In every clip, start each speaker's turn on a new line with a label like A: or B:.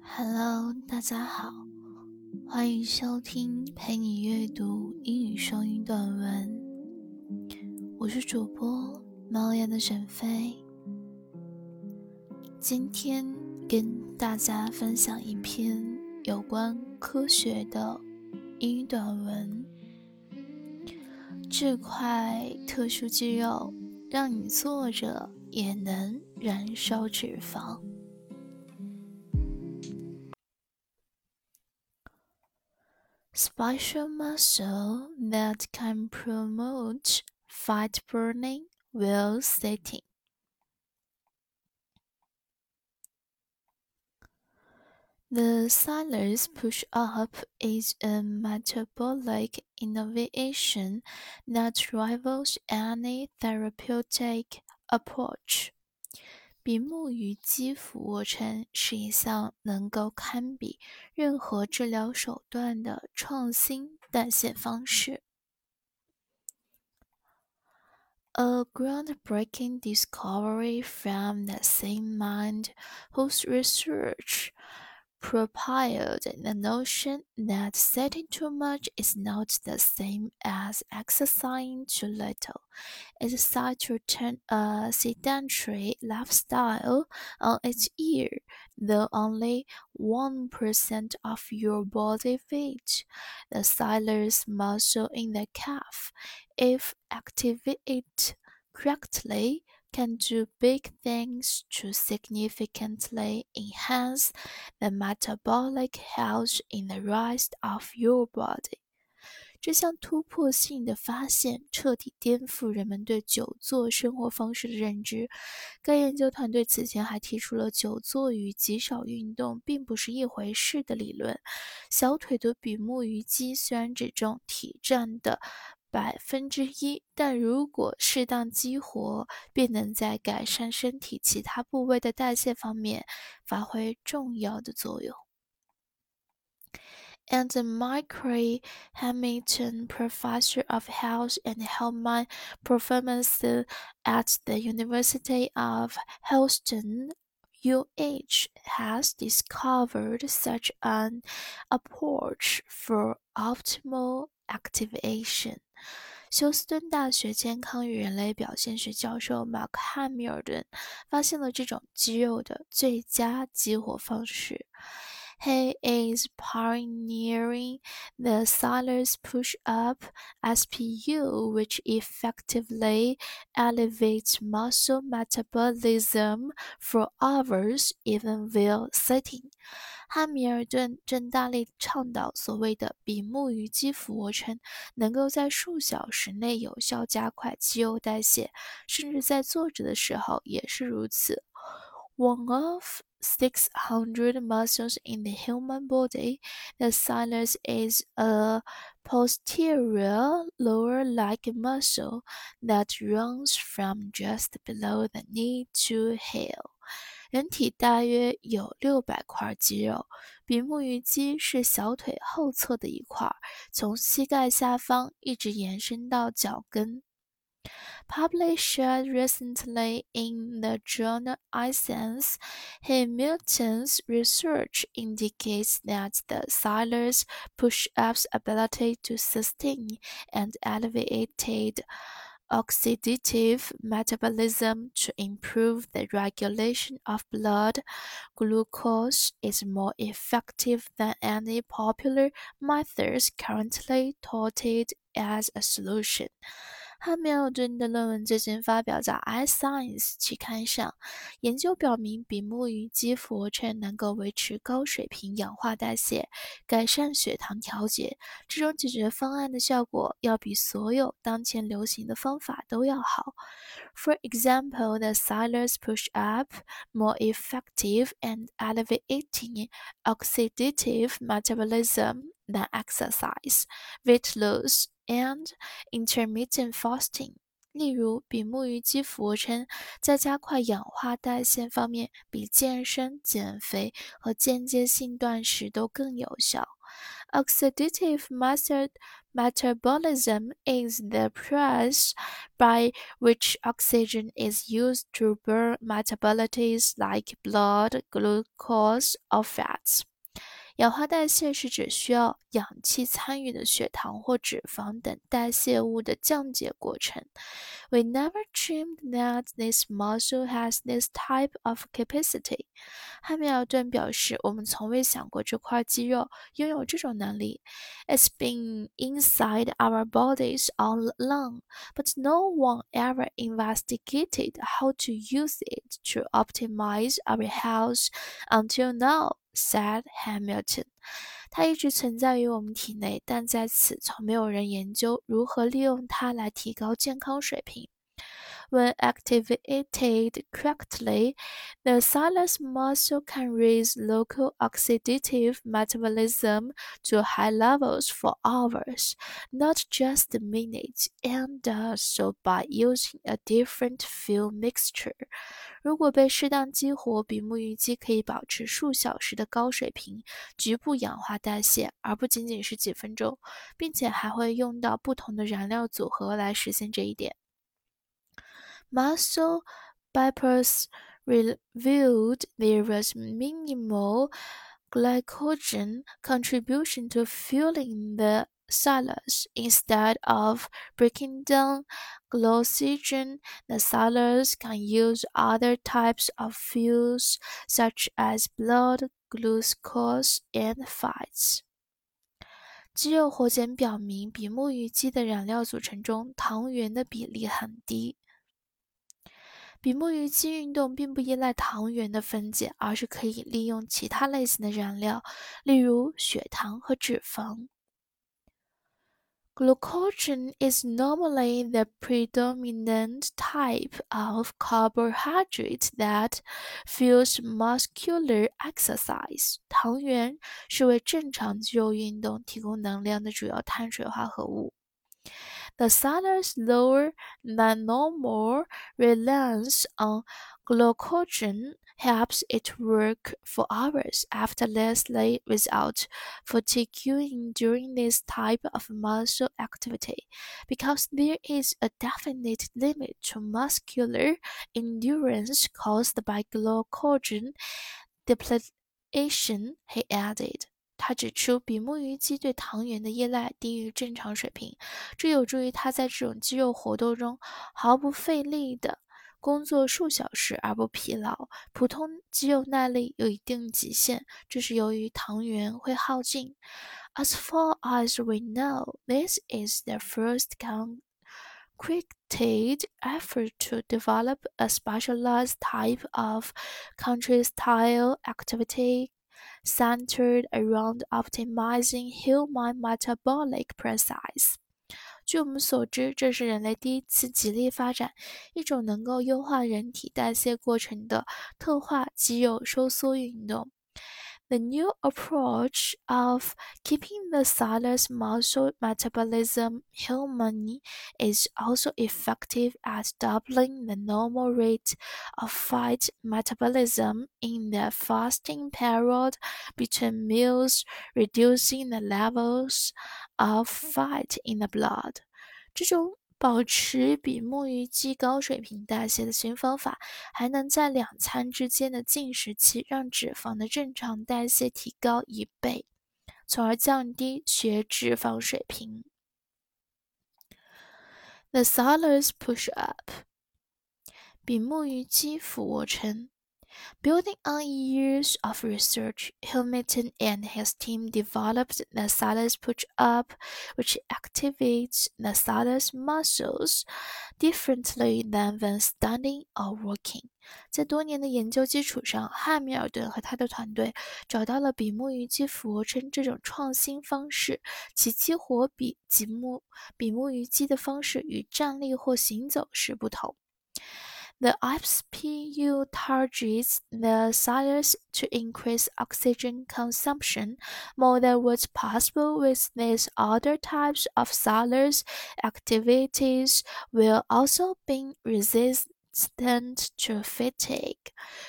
A: Hello，大家好，欢迎收听陪你阅读英语双语短文。我是主播猫眼的沈飞，今天跟大家分享一篇有关科学的英语短文。这块特殊肌肉让你坐着也能燃烧脂肪。Special muscle that can promote fat burning while sitting. The soleus push up is a metabolic innovation that rivals any therapeutic approach. 比目鱼肌俯卧撑是一项能够堪比任何治疗手段的创新代谢方式。A groundbreaking discovery from the same mind whose research propelled the notion that sitting too much is not the same as exercising too little. It set to turn a sedentary lifestyle on its ear, though only 1% of your body weight. The soleus muscle in the calf, if activated correctly, can do big things to significantly enhance the metabolic health in the rest of your body。这项突破性的发现彻底颠覆人们对久坐生活方式的认知。该研究团队此前还提出了久坐与极少运动并不是一回事的理论。小腿的比目鱼肌虽然只占体站的。百分之一，但如果适当激活，便能在改善身体其他部位的代谢方面发挥重要的作用。And the Marc Hamilton Professor of Health and Human Performance at the University of Houston UH has discovered such an approach for optimal activation. 休斯顿大学健康与人类表现学教授马克·汉密尔顿发现了这种肌肉的最佳激活方式。He is pioneering the soleus Push Up SPU, which effectively elevates muscle metabolism for hours even while sitting. 汉密尔顿正大力倡导所谓的比目鱼肌俯卧撑，能够在数小时内有效加快肌肉代谢，甚至在坐着的时候也是如此。one of 600 muscles in the human body. The soleus is a posterior lower leg muscle that runs from just below the knee to heel. 人体大约有六百块肌肉，比目鱼肌是小腿后侧的一块，从膝盖下方一直延伸到脚跟。Published recently in the journal iScience, Hamilton's research indicates that the soleus push-up's ability to sustain and elevated oxidative metabolism to improve the regulation of blood glucose is more effective than any popular methods currently touted as a solution. 汉密尔顿的论文最近发表在《iScience》期刊上。研究表明，比目鱼肌俯卧撑能够维持高水平氧化代谢，改善血糖调节。这种解决方案的效果要比所有当前流行的方法都要好。For example, the Silas push-up more effective and elevating oxidative metabolism than exercise, weight loss. and intermittent fasting。例如，比目鱼肌俯卧撑在加快氧化代谢方面，比健身、减肥和间接性断食都更有效。 Oxidative metabolism is the process by which oxygen is used to burn metabolites like blood, glucose, or fats. 氧化代谢是指需要氧气参与的血糖或脂肪等代谢物的降解过程。We never dreamed that this muscle has this type of capacity。汉密尔顿表示，我们从未想过这块肌肉拥有这种能力。It's been inside our bodies all along, but no one ever investigated how to use it to optimize our health until now. Said Hamilton。它一直存在于我们体内，但在此从没有人研究如何利用它来提高健康水平。When activated correctly, the soleus muscle can raise local oxidative metabolism to high levels for hours, not just minutes, and does so by using a different fuel mixture. 如果被适当激活，比目鱼鸡可以保持数小时的高水平局部氧化代谢，而不仅仅是几分钟，并且还会用到不同的燃料组合来实现这一点。Muscle biopsies revealed there was minimal glycogen contribution to fueling the cells. Instead of breaking down glycogen, the cells can use other types of fuels such as blood, glucose, and fats. 肌肉活检表明，比目鱼肌的染料组成中糖原的比例很低。比目鱼肌运动并不依赖糖原的分解，而是可以利用其他类型的燃料，例如血糖和脂肪。Glucogen is normally the predominant type of carbohydrate that fuels muscular exercise. 糖原是为正常肌肉运动提供能量的主要碳水化合物。The soleus's lower than normal reliance on glycogen helps it work for hours effortlessly without fatiguing during this type of muscle activity, because there is a definite limit to muscular endurance caused by glycogen depletion, he added. 他指出，比目鱼肌对糖原的依赖低于正常水平，这有助于它在这种肌肉活动中毫不费力地工作数小时而不疲劳。普通肌肉耐力有一定极限，这是由于糖原会耗尽。As far as we know, this is the first concrete effort to develop a specialized type of country-style activity centered around optimizing human metabolic process。据我们所知，这是人类第一次极力发展一种能够优化人体代谢过程的特化肌肉收缩运动。The new approach of keeping the soleus muscle metabolism human is also effective at doubling the normal rate of fat metabolism in the fasting period between meals, reducing the levels of fat in the blood. 这种保持比目鱼肌高水平代谢的新方法，还能在两餐之间的进食期让脂肪的正常代谢提高一倍，从而降低血脂肪水平。The Salers Push-Up，比目鱼肌俯卧撑。Building on years of research, Hamilton and his team developed the Salus push-up, which activates the Salus muscles differently than when standing or walking. 在多年的研究基础上，汉密尔顿和他的团队找到了比目鱼肌俯卧撑这种创新方式，其激活比比目比目鱼肌的方式与站立或行走时不同。 The IPSPU targets the cells to increase oxygen consumption more than what's possible with these other types of cells. Activities will also be resist Stand to fatigue。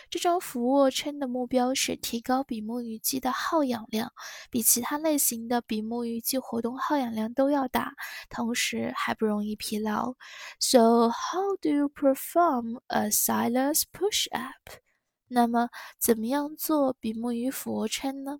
A: 这种俯卧撑的目标是提高比目鱼肌的耗氧量，比其他类型的比目鱼肌活动耗氧量都要大，同时还不容易疲劳。So how do you perform a Silas push-up？那么，怎么样做比目鱼俯卧撑呢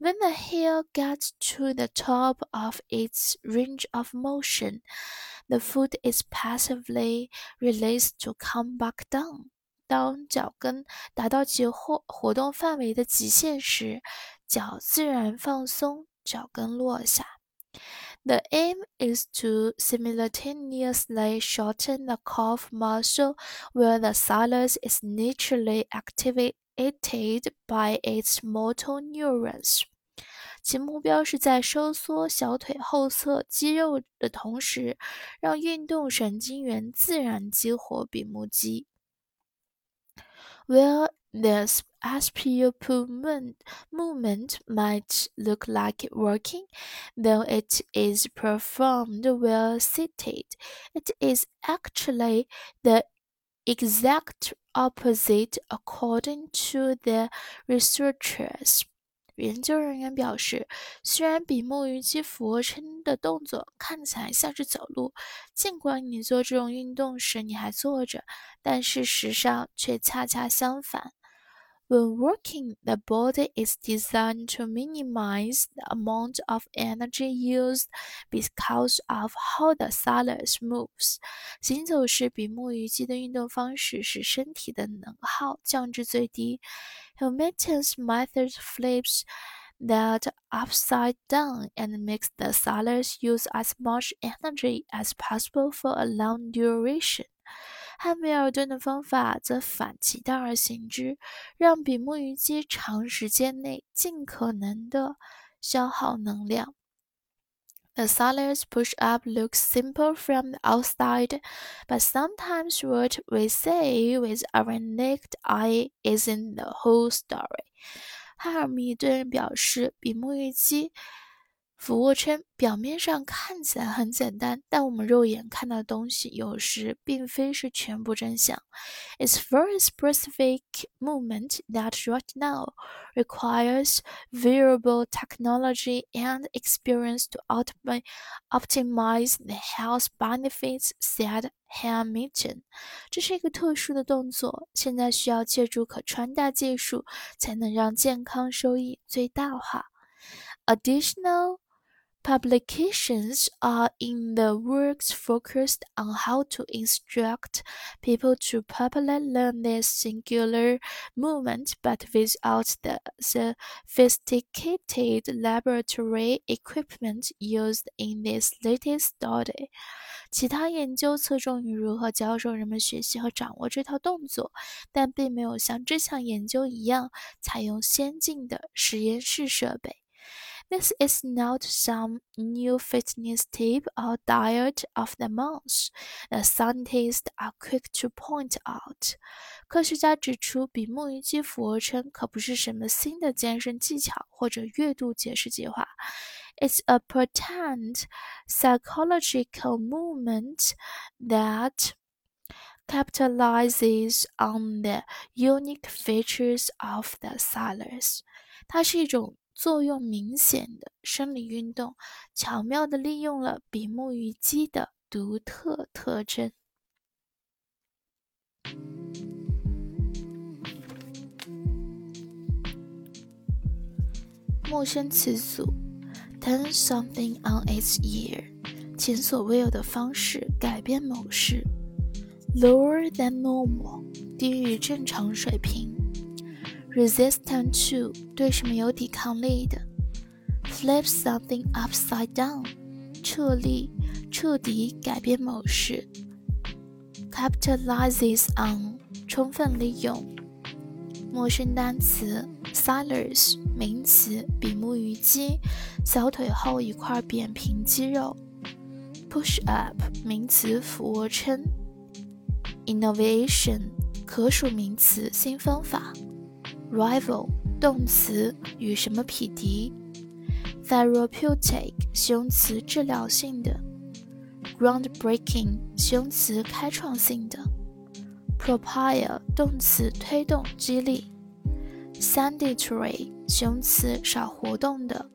A: when the heel gets to the top of its range of motion, the foot is passively released to come back down. 当脚跟达到其活活动范围的极限时，脚自然放松，脚跟落下。The aim is to simultaneously shorten the calf muscle where the soleus is naturally activated by its motor neurons. 其目标是在收缩小腿后侧肌肉的同时，让运动神经元自然激活比目肌。Where this SPU movement movement might look like working, though it is performed while seated, it is actually the exact opposite according to the researchers. 研究人员表示，虽然比目鱼肌俯卧撑的动作看起来像是走路，尽管你做这种运动时你还坐着，但事实上却恰恰相反。When working, the body is designed to minimize the amount of energy used because of how the soleus moves. 行走式比目鱼肌的运动方式使身体的能耗降至最低。Hamilton's method flips that upside down and makes the soleus use as much energy as possible for a long duration. 汉密尔顿的方法则反其道而行之，让比目鱼肌长时间内尽可能的消耗能量。The Soleus push-up looks simple from the outside, but sometimes what we say with our naked eye isn't the whole story. 哈尔密顿表示，比目鱼肌俯卧撑表面上看起来很简单，但我们肉眼看到的东西有时并非是全部真相。It's very specific movement that right now requires variable technology and experience to optimize the health benefits," said Hamilton. 这是一个特殊的动作，现在需要借助可穿戴技术才能让健康收益最大化。Additional Publications are in the works focused on how to instruct people to properly learn this singular movement but without the sophisticated laboratory equipment used in this latest study. 其他研究侧重于如何教授人们学习和掌握这套动作，但并没有像这项研究一样采用先进的实验室设备。 this is not some new fitness tip or diet of the month, the scientists are quick to point out. 科学家指出，比目鱼肌俯卧撑可不是什么新的健身技巧或者月度节食计划。It's a pretend physiological movement that capitalizes on the unique features of the soleus. 它是一种作用明显的生理运动，巧妙地利用了比目鱼肌的独特特征。陌生词组：turn something on its ear，前所未有的方式改变某事；lower than normal，低于正常水平。resistant to 对什么有抵抗力的，flip something upside down 彻力彻底改变某事，capitalizes on 充分利用，陌生单词 soleus 名词比目鱼肌小腿后一块扁平肌肉，push up 名词俯卧撑，innovation 可数名词新方法。Rival 动词，与什么匹敌。therapeutic 形容词，治疗性的。groundbreaking 形容词，开创性的。propel 动词，推动、激励。sedentary 形容词，少活动的、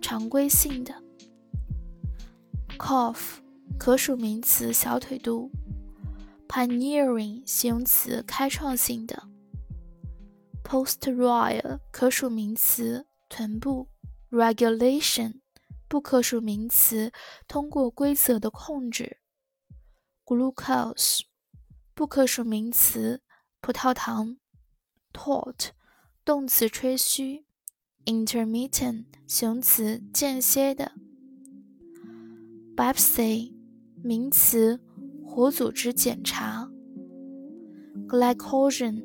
A: 常规性的。cough 可数名词，小腿肚。pioneering 形容词，开创性的。Posterior 可数名词，臀部。regulation 不可数名词，通过规则的控制。glucose 不可数名词，葡萄糖。Taught 动词，吹嘘。intermittent 形容词，间歇的。biopsy 名词，活组织检查。glycogen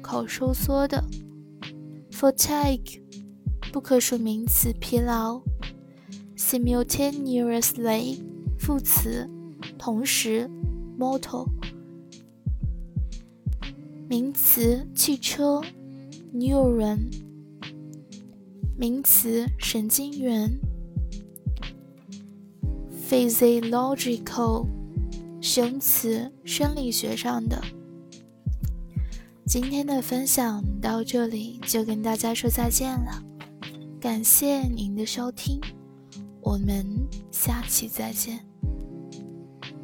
A: 口收缩的。fatigue 不可数名词，疲劳。simultaneously，副词，同时。motor，名词，汽车。neuron，名词，神经元。physiological，形容词，生理学上的。今天的分享到这里就跟大家说再见了。感谢您的收听，我们下期再见。